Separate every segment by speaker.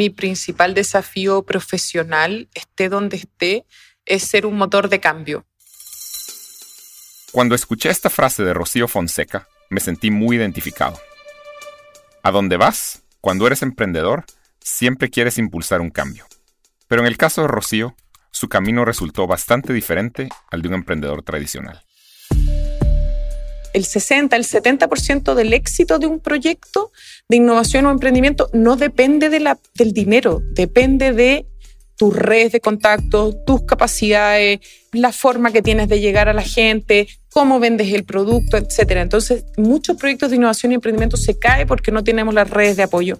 Speaker 1: Mi principal desafío profesional, esté donde esté, es ser un motor de cambio.
Speaker 2: Cuando escuché esta frase de Rocío Fonseca, me sentí muy identificado. A dónde vas, cuando eres emprendedor, siempre quieres impulsar un cambio. Pero en el caso de Rocío, su camino resultó bastante diferente al de un emprendedor tradicional.
Speaker 1: El 60, el 70% del éxito de un proyecto de innovación o emprendimiento no depende del dinero, depende de tus redes de contacto, tus capacidades, la forma que tienes de llegar a la gente, cómo vendes el producto, etc. Entonces, muchos proyectos de innovación y emprendimiento se caen porque no tenemos las redes de apoyo.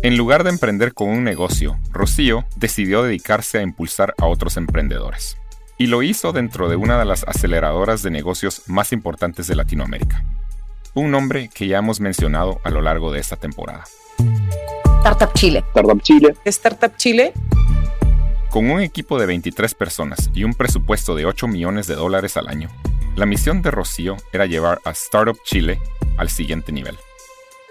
Speaker 2: En lugar de emprender con un negocio, Rocío decidió dedicarse a impulsar a otros emprendedores. Y lo hizo dentro de una de las aceleradoras de negocios más importantes de Latinoamérica. Un nombre que ya hemos mencionado a lo largo de esta temporada.
Speaker 3: Startup Chile.
Speaker 4: Startup Chile.
Speaker 1: Startup Chile.
Speaker 2: Con un equipo de 23 personas y un presupuesto de 8 millones de dólares al año, la misión de Rocío era llevar a Startup Chile al siguiente nivel.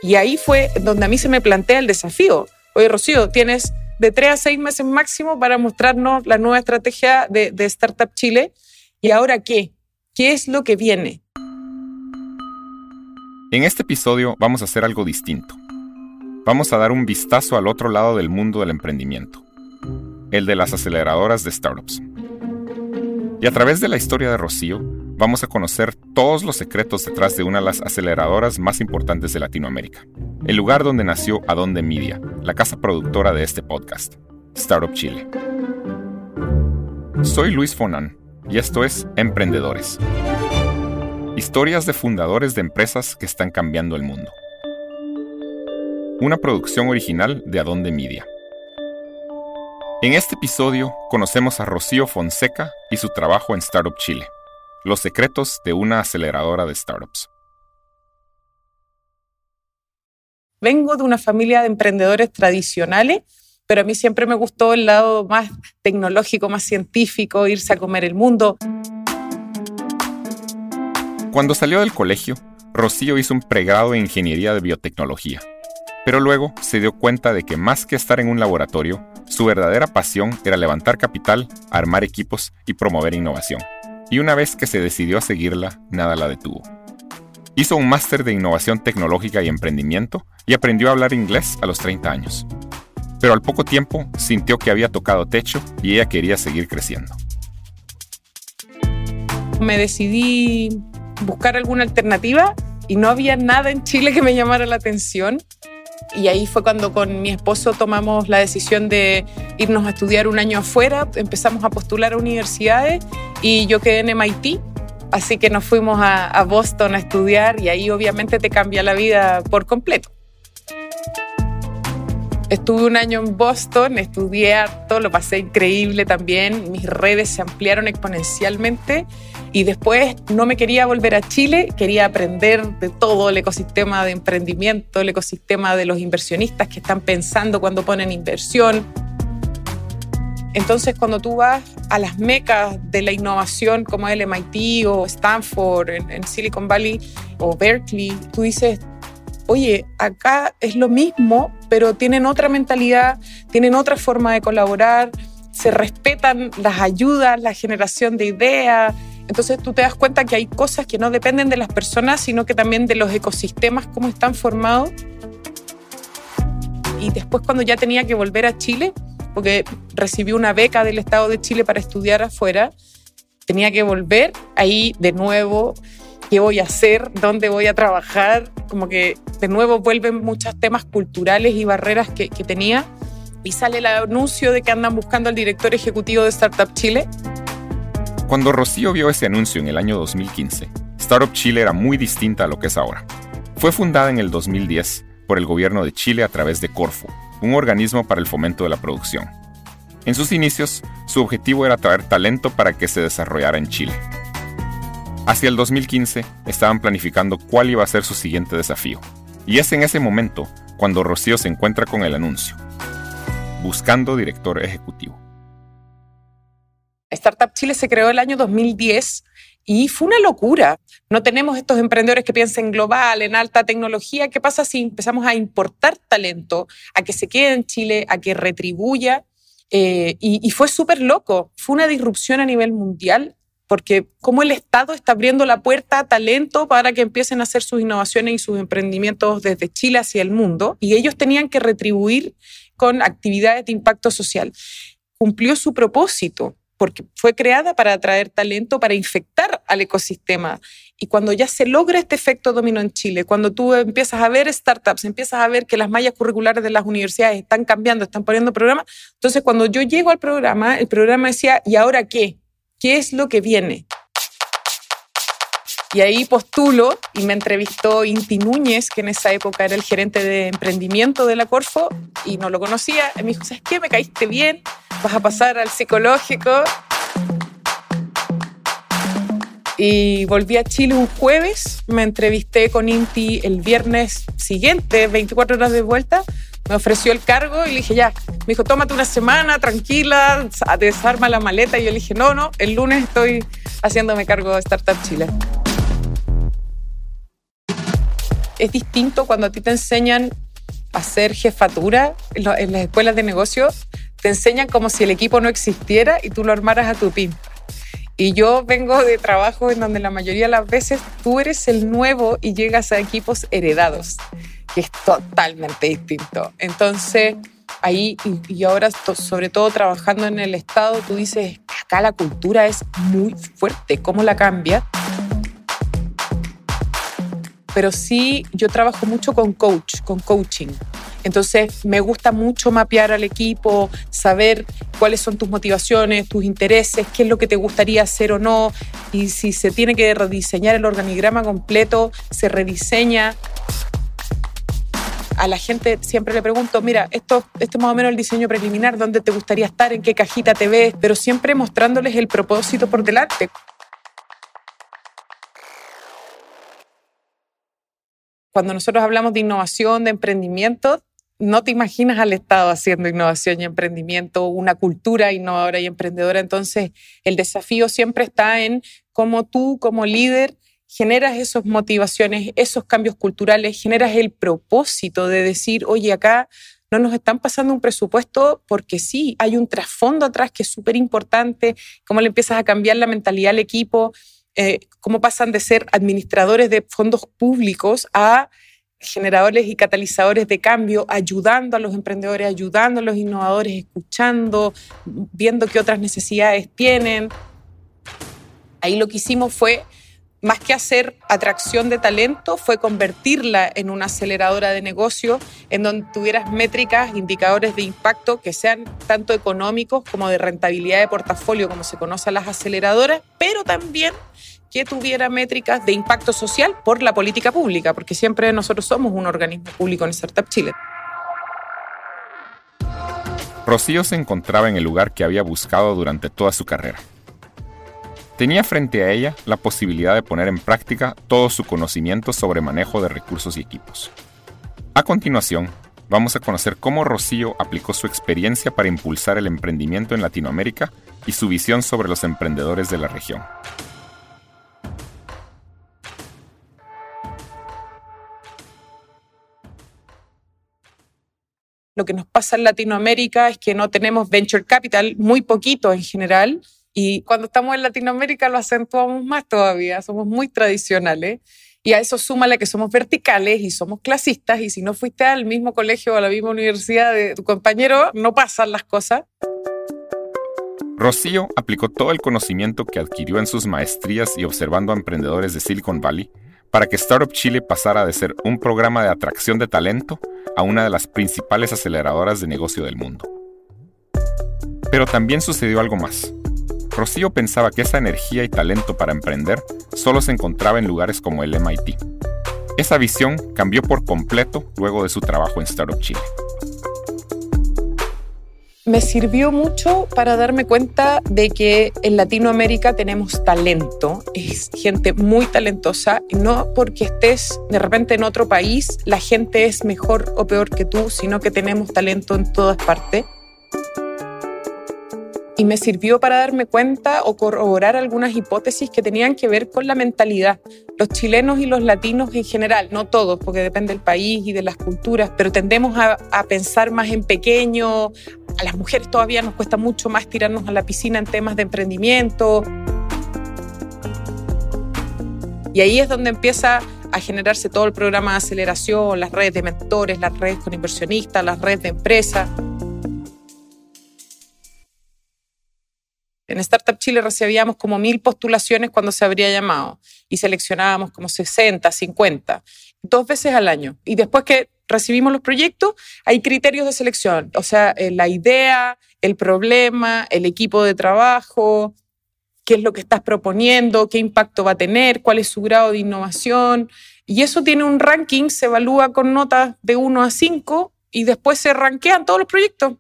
Speaker 1: Y ahí fue donde a mí se me plantea el desafío. Oye, Rocío, tienes de tres a seis meses máximo para mostrarnos la nueva estrategia de, de Startup Chile. ¿Y ahora qué? ¿Qué es lo que viene?
Speaker 2: En este episodio vamos a hacer algo distinto. Vamos a dar un vistazo al otro lado del mundo del emprendimiento, el de las aceleradoras de startups. Y a través de la historia de Rocío, vamos a conocer todos los secretos detrás de una de las aceleradoras más importantes de Latinoamérica, el lugar donde nació Adonde Media, la casa productora de este podcast, Startup Chile. Soy Luis Fonan y esto es Emprendedores. Historias de fundadores de empresas que están cambiando el mundo. Una producción original de Adonde Media. En este episodio conocemos a Rocío Fonseca y su trabajo en Startup Chile. Los secretos de una aceleradora de startups.
Speaker 1: Vengo de una familia de emprendedores tradicionales, pero a mí siempre me gustó el lado más tecnológico, más científico, irse a comer el mundo.
Speaker 2: Cuando salió del colegio, Rocío hizo un pregrado en Ingeniería de Biotecnología, pero luego se dio cuenta de que más que estar en un laboratorio, su verdadera pasión era levantar capital, armar equipos y promover innovación y una vez que se decidió a seguirla, nada la detuvo. Hizo un máster de innovación tecnológica y emprendimiento y aprendió a hablar inglés a los 30 años. Pero al poco tiempo sintió que había tocado techo y ella quería seguir creciendo.
Speaker 1: Me decidí buscar alguna alternativa y no había nada en Chile que me llamara la atención y ahí fue cuando con mi esposo tomamos la decisión de irnos a estudiar un año afuera, empezamos a postular a universidades y yo quedé en MIT, así que nos fuimos a, Boston a estudiar y ahí obviamente te cambia la vida por completo. Estuve un año en Boston, estudié harto, lo pasé increíble también, mis redes se ampliaron exponencialmente y después no me quería volver a Chile, quería aprender de todo el ecosistema de emprendimiento, el ecosistema de los inversionistas que están pensando cuando ponen inversión. Entonces, cuando tú vas a las mecas de la innovación como el MIT o Stanford en, Silicon Valley o Berkeley, tú dices, oye, acá es lo mismo, pero tienen otra mentalidad, tienen otra forma de colaborar, se respetan las ayudas, la generación de ideas, entonces tú te das cuenta que hay cosas que no dependen de las personas, sino que también de los ecosistemas, cómo están formados. Y después cuando ya tenía que volver a Chile, porque recibí una beca del Estado de Chile para estudiar afuera, tenía que volver ahí de nuevo, qué voy a hacer, dónde voy a trabajar, como que de nuevo vuelven muchos temas culturales y barreras que, que tenía. Y sale el anuncio de que andan buscando al director ejecutivo de Startup Chile.
Speaker 2: Cuando Rocío vio ese anuncio en el año 2015, Startup Chile era muy distinta a lo que es ahora. Fue fundada en el 2010 por el gobierno de Chile a través de Corfo, un organismo para el fomento de la producción. En sus inicios, su objetivo era traer talento para que se desarrollara en Chile. Hacia el 2015 estaban planificando cuál iba a ser su siguiente desafío. Y es en ese momento cuando Rocío se encuentra con el anuncio, buscando director ejecutivo.
Speaker 1: Startup Chile se creó el año 2010 Y fue una locura. No tenemos estos emprendedores que piensen global, en alta tecnología. ¿Qué pasa si empezamos a importar talento, a que se quede en Chile, a que retribuya? Eh, y, y, fue súper loco. Fue una disrupción a nivel mundial porque como el Estado está abriendo la puerta a talento para que empiecen a hacer sus innovaciones y sus emprendimientos desde Chile hacia el mundo, y ellos tenían que retribuir con actividades de impacto social. Cumplió su propósito, porque fue creada para atraer talento, para infectar al ecosistema. Y cuando ya se logra este efecto dominó en Chile, cuando tú empiezas a ver startups, empiezas a ver que las mallas curriculares de las universidades están cambiando, están poniendo programas, entonces cuando yo llego al programa, el programa decía, ¿y ahora qué? ¿Qué es lo que viene? Y ahí postulo y me entrevistó Inti Núñez, que en esa época era el gerente de emprendimiento de la Corfo y no lo conocía. Y me dijo, ¿sabes qué? Me caíste bien, vas a pasar al psicológico. Y volví a Chile un jueves, me entrevisté con Inti el viernes siguiente, 24 horas de vuelta, me ofreció el cargo y le dije, ya, me dijo, tómate una semana, tranquila, desarma la maleta. Y yo le dije, no, no, el lunes estoy haciéndome cargo de Startup Chile. Es distinto cuando a ti te enseñan a hacer jefatura en las escuelas de negocio, te enseñan como si el equipo no existiera y tú lo armaras a tu pin. Y yo vengo de trabajo en donde la mayoría de las veces tú eres el nuevo y llegas a equipos heredados, que es totalmente distinto. Entonces, ahí y, ahora sobre todo trabajando en el Estado, tú dices, acá la cultura es muy fuerte, ¿cómo la cambia? Pero sí, yo trabajo mucho con coach, con coaching. Entonces, me gusta mucho mapear al equipo, saber cuáles son tus motivaciones, tus intereses, qué es lo que te gustaría hacer o no. Y si se tiene que rediseñar el organigrama completo, se rediseña a la gente siempre le pregunto, mira, esto, es más o menos el diseño preliminar, dónde te gustaría estar, en qué cajita te ves, pero siempre mostrándoles el propósito por delante. Cuando nosotros hablamos de innovación, de emprendimiento, no te imaginas al Estado haciendo innovación y emprendimiento, una cultura innovadora y emprendedora. Entonces, el desafío siempre está en cómo tú, como líder, generas esas motivaciones, esos cambios culturales, generas el propósito de decir, oye, acá no nos están pasando un presupuesto porque sí, hay un trasfondo atrás que es súper importante, cómo le empiezas a cambiar la mentalidad al equipo, eh, cómo pasan de ser administradores de fondos públicos a generadores y catalizadores de cambio, ayudando a los emprendedores, ayudando a los innovadores, escuchando, viendo qué otras necesidades tienen. Ahí lo que hicimos fue más que hacer atracción de talento, fue convertirla en una aceleradora de negocio en donde tuvieras métricas, indicadores de impacto que sean tanto económicos como de rentabilidad de portafolio, como se conoce a las aceleradoras, pero también que tuviera métricas de impacto social por la política pública, porque siempre nosotros somos un organismo público en Startup Chile.
Speaker 2: Rocío se encontraba en el lugar que había buscado durante toda su carrera Tenía frente a ella la posibilidad de poner en práctica todo su conocimiento sobre manejo de recursos y equipos. A continuación, vamos a conocer cómo Rocío aplicó su experiencia para impulsar el emprendimiento en Latinoamérica y su visión sobre los emprendedores de la región.
Speaker 1: Lo que nos pasa en Latinoamérica es que no tenemos venture capital, muy poquito en general, y cuando estamos en Latinoamérica lo acentuamos más todavía, somos muy tradicionales. Y a eso súmale que somos verticales y somos clasistas y si no fuiste al mismo colegio o a la misma universidad de tu compañero, no pasan las cosas.
Speaker 2: Rocío aplicó todo el conocimiento que adquirió en sus maestrías y observando a emprendedores de Silicon Valley para que Startup Chile pasara de ser un programa de atracción de talento a una de las principales aceleradoras de negocio del mundo. Pero también sucedió algo más. Rocío pensaba que esa energía y talento para emprender solo se encontraba en lugares como el MIT. Esa visión cambió por completo luego de su trabajo en Startup Chile.
Speaker 1: Me sirvió mucho para darme cuenta de que en Latinoamérica tenemos talento, es gente muy talentosa, no porque estés de repente en otro país, la gente es mejor o peor que tú, sino que tenemos talento en todas partes y me sirvió para darme cuenta o corroborar algunas hipótesis que tenían que ver con la mentalidad. Los chilenos y los latinos en general, no todos, porque depende del país y de las culturas, pero tendemos a, pensar más en pequeño. A las mujeres todavía nos cuesta mucho más tirarnos a la piscina en temas de emprendimiento. Y ahí es donde empieza a generarse todo el programa de aceleración, las redes de mentores, las redes con inversionistas, las redes de empresas. En Startup Chile recibíamos como mil postulaciones cuando se habría llamado y seleccionábamos como 60, 50, dos veces al año. Y después que recibimos los proyectos, hay criterios de selección, o sea, eh, la idea, el problema, el equipo de trabajo, qué es lo que estás proponiendo, qué impacto va a tener, cuál es su grado de innovación. Y eso tiene un ranking, se evalúa con notas de 1 a 5 y después se rankean todos los proyectos.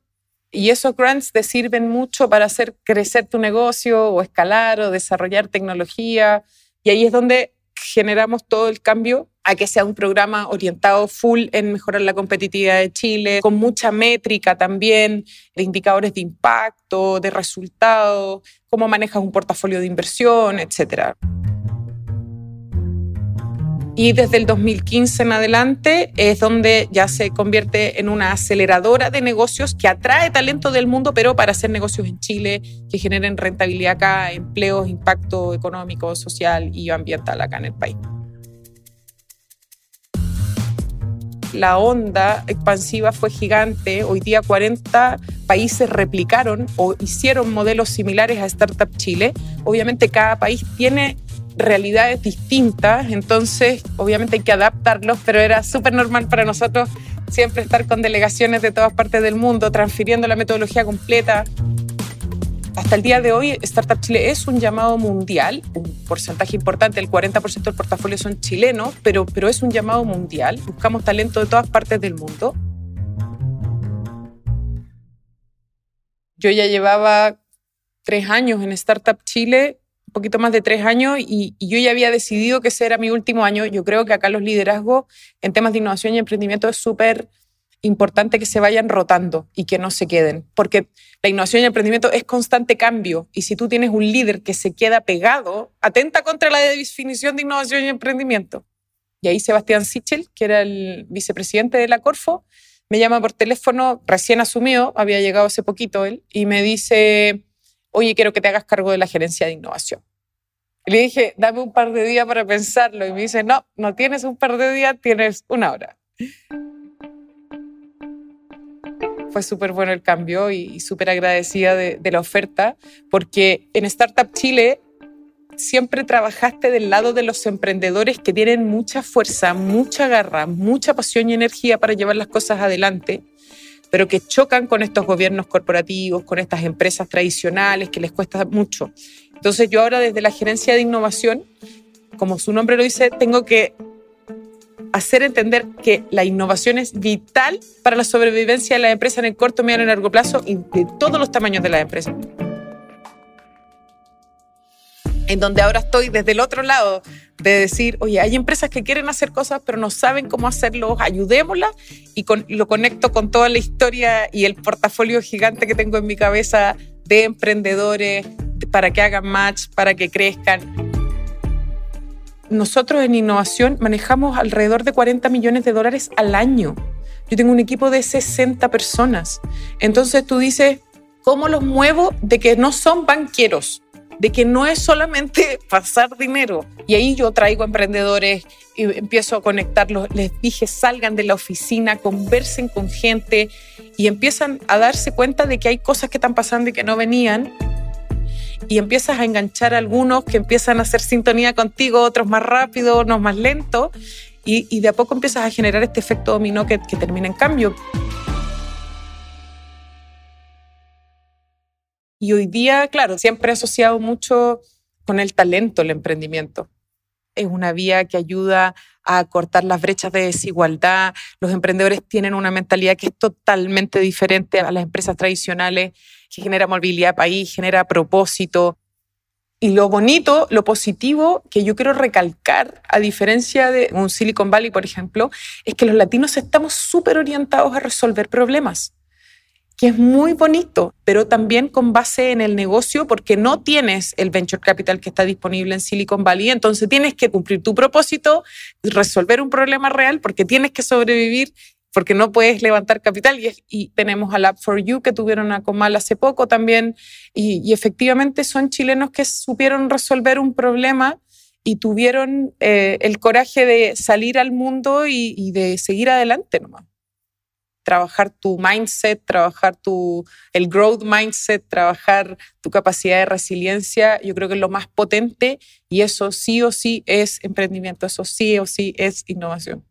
Speaker 1: Y esos grants te sirven mucho para hacer crecer tu negocio o escalar o desarrollar tecnología. Y ahí es donde generamos todo el cambio a que sea un programa orientado full en mejorar la competitividad de Chile, con mucha métrica también, de indicadores de impacto, de resultados, cómo manejas un portafolio de inversión, etcétera. Y desde el 2015 en adelante es donde ya se convierte en una aceleradora de negocios que atrae talento del mundo, pero para hacer negocios en Chile que generen rentabilidad acá, empleos, impacto económico, social y ambiental acá en el país. la onda expansiva fue gigante. Hoy día 40 países replicaron o hicieron modelos similares a Startup Chile. Obviamente cada país tiene realidades distintas, entonces obviamente hay que adaptarlos, pero era súper normal para nosotros siempre estar con delegaciones de todas partes del mundo, transfiriendo la metodología completa. Hasta el día de hoy, Startup Chile es un llamado mundial, un porcentaje importante, el 40% del portafolio son chilenos, pero, pero es un llamado mundial. Buscamos talento de todas partes del mundo. Yo ya llevaba tres años en Startup Chile un poquito más de tres años y, yo ya había decidido que ese era mi último año. Yo creo que acá los liderazgos en temas de innovación y emprendimiento es súper importante que se vayan rotando y que no se queden, porque la innovación y el emprendimiento es constante cambio y si tú tienes un líder que se queda pegado, atenta contra la definición de innovación y emprendimiento. Y ahí Sebastián Sichel, que era el vicepresidente de la Corfo, me llama por teléfono, recién asumido, había llegado hace poquito él, y me dice, oye, quiero que te hagas cargo de la gerencia de innovación. le dije, dame un par de días para pensarlo. Y me dice, no, no tienes un par de días, tienes una hora. Fue súper bueno el cambio y, súper agradecida de, de la oferta, porque en Startup Chile siempre trabajaste del lado de los emprendedores que tienen mucha fuerza, mucha garra, mucha pasión y energía para llevar las cosas adelante pero que chocan con estos gobiernos corporativos, con estas empresas tradicionales que les cuesta mucho. Entonces yo ahora desde la gerencia de innovación, como su nombre lo dice, tengo que hacer entender que la innovación es vital para la sobrevivencia de la empresa en el corto, medio y largo plazo y de todos los tamaños de la empresa en donde ahora estoy desde el otro lado de decir, oye, hay empresas que quieren hacer cosas pero no saben cómo hacerlo, ayudémoslas y lo conecto con toda la historia y el portafolio gigante que tengo en mi cabeza de emprendedores para que hagan match, para que crezcan. Nosotros en innovación manejamos alrededor de 40 millones de dólares al año. Yo tengo un equipo de 60 personas. Entonces tú dices, ¿cómo los muevo de que no son banqueros? De que no es solamente pasar dinero. Y ahí yo traigo emprendedores y empiezo a conectarlos. Les dije, salgan de la oficina, conversen con gente y empiezan a darse cuenta de que hay cosas que están pasando y que no venían. Y empiezas a enganchar a algunos que empiezan a hacer sintonía contigo, otros más rápido, otros más lento. Y, de a poco empiezas a generar este efecto dominó que termina en cambio. Y hoy día, claro, siempre he asociado mucho con el talento el emprendimiento. Es una vía que ayuda a cortar las brechas de desigualdad. Los emprendedores tienen una mentalidad que es totalmente diferente a las empresas tradicionales, que genera movilidad país, genera propósito. Y lo bonito, lo positivo que yo quiero recalcar, a diferencia de un Silicon Valley, por ejemplo, es que los latinos estamos súper orientados a resolver problemas que es muy bonito, pero también con base en el negocio, porque no tienes el venture capital que está disponible en Silicon Valley, entonces tienes que cumplir tu propósito, resolver un problema real, porque tienes que sobrevivir, porque no puedes levantar capital. Y, tenemos a Lab for You, que tuvieron a Comal hace poco también, y, efectivamente son chilenos que supieron resolver un problema y tuvieron eh, el coraje de salir al mundo y, y de seguir adelante nomás trabajar tu mindset, trabajar tu, el growth mindset, trabajar tu capacidad de resiliencia, yo creo que es lo más potente y eso sí o sí es emprendimiento, eso sí o sí es innovación.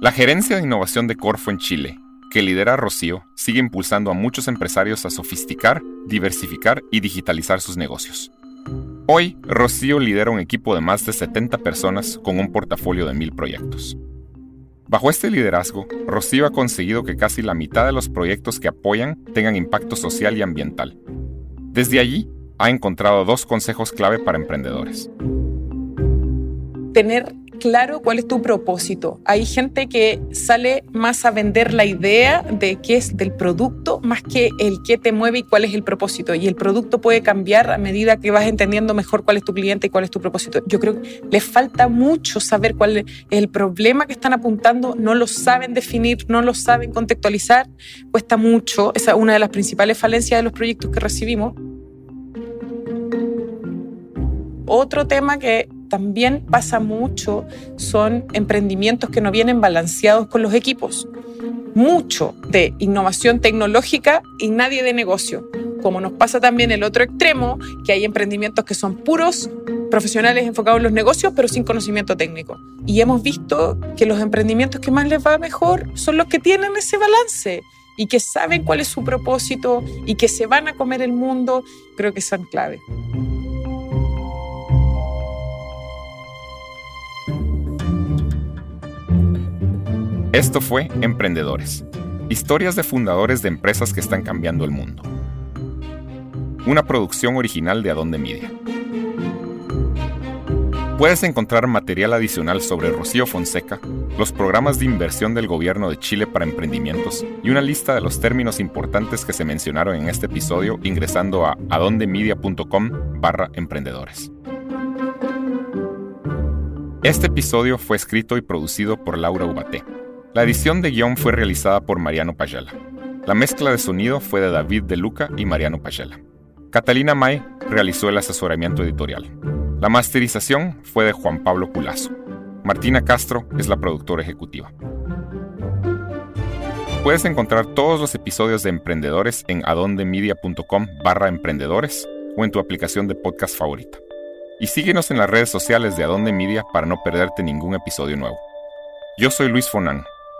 Speaker 2: La gerencia de innovación de Corfo en Chile, que lidera Rocío, sigue impulsando a muchos empresarios a sofisticar, diversificar y digitalizar sus negocios. Hoy, Rocío lidera un equipo de más de 70 personas con un portafolio de mil proyectos. Bajo este liderazgo, Rocío ha conseguido que casi la mitad de los proyectos que apoyan tengan impacto social y ambiental. Desde allí, ha encontrado dos consejos clave para emprendedores.
Speaker 1: Tener claro cuál es tu propósito. Hay gente que sale más a vender la idea de qué es del producto más que el qué te mueve y cuál es el propósito. Y el producto puede cambiar a medida que vas entendiendo mejor cuál es tu cliente y cuál es tu propósito. Yo creo que les falta mucho saber cuál es el problema que están apuntando, no lo saben definir, no lo saben contextualizar, cuesta mucho. Esa es una de las principales falencias de los proyectos que recibimos. Otro tema que también pasa mucho son emprendimientos que no vienen balanceados con los equipos. Mucho de innovación tecnológica y nadie de negocio. Como nos pasa también el otro extremo, que hay emprendimientos que son puros profesionales enfocados en los negocios, pero sin conocimiento técnico. Y hemos visto que los emprendimientos que más les va mejor son los que tienen ese balance y que saben cuál es su propósito y que se van a comer el mundo, creo que son clave.
Speaker 2: Esto fue Emprendedores, historias de fundadores de empresas que están cambiando el mundo. Una producción original de Adonde Media. Puedes encontrar material adicional sobre Rocío Fonseca, los programas de inversión del Gobierno de Chile para emprendimientos y una lista de los términos importantes que se mencionaron en este episodio ingresando a adondemedia.com barra emprendedores. Este episodio fue escrito y producido por Laura Ubate. La edición de guion fue realizada por Mariano Payala. La mezcla de sonido fue de David De Luca y Mariano Payala. Catalina May realizó el asesoramiento editorial. La masterización fue de Juan Pablo Culazo. Martina Castro es la productora ejecutiva. Puedes encontrar todos los episodios de Emprendedores en adondemedia.com barra emprendedores o en tu aplicación de podcast favorita. Y síguenos en las redes sociales de Adonde Media para no perderte ningún episodio nuevo. Yo soy Luis Fonan